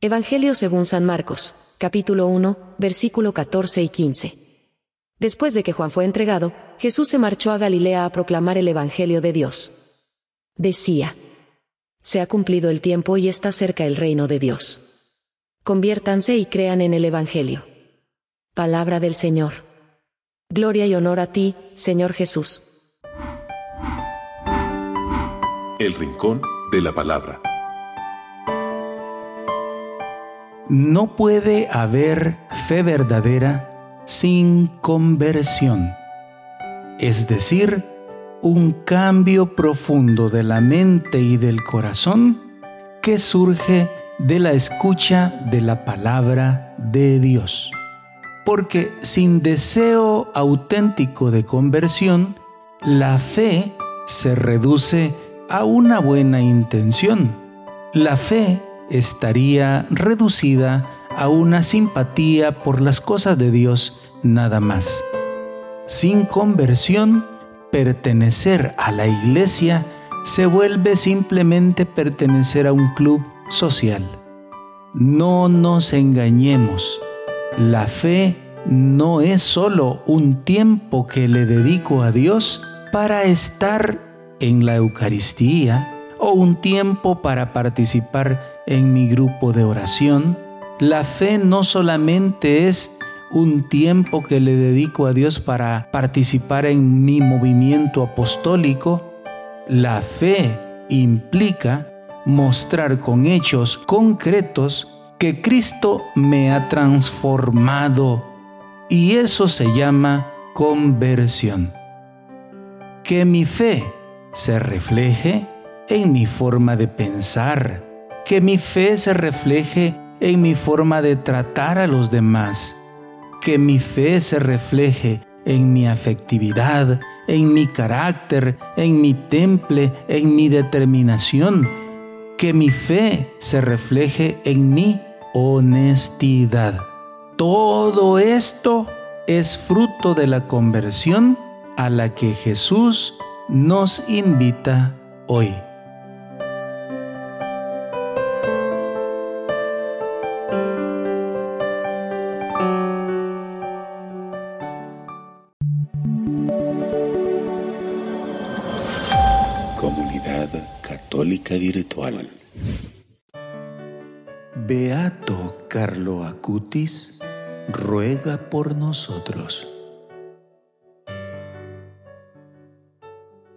Evangelio según San Marcos, capítulo 1, versículo 14 y 15. Después de que Juan fue entregado, Jesús se marchó a Galilea a proclamar el Evangelio de Dios. Decía, Se ha cumplido el tiempo y está cerca el reino de Dios. Conviértanse y crean en el Evangelio. Palabra del Señor. Gloria y honor a ti, Señor Jesús. El Rincón de la Palabra. No puede haber fe verdadera sin conversión, es decir, un cambio profundo de la mente y del corazón que surge de la escucha de la palabra de Dios. Porque sin deseo auténtico de conversión, la fe se reduce a una buena intención. La fe estaría reducida a una simpatía por las cosas de Dios nada más. Sin conversión, pertenecer a la iglesia se vuelve simplemente pertenecer a un club social. No nos engañemos. La fe no es solo un tiempo que le dedico a Dios para estar en la Eucaristía o un tiempo para participar en mi grupo de oración. La fe no solamente es un tiempo que le dedico a Dios para participar en mi movimiento apostólico. La fe implica mostrar con hechos concretos que Cristo me ha transformado y eso se llama conversión. Que mi fe se refleje en mi forma de pensar, que mi fe se refleje en mi forma de tratar a los demás, que mi fe se refleje en mi afectividad, en mi carácter, en mi temple, en mi determinación, que mi fe se refleje en mi honestidad. Todo esto es fruto de la conversión a la que Jesús nos invita hoy. Católica Virtual. Beato Carlo Acutis ruega por nosotros.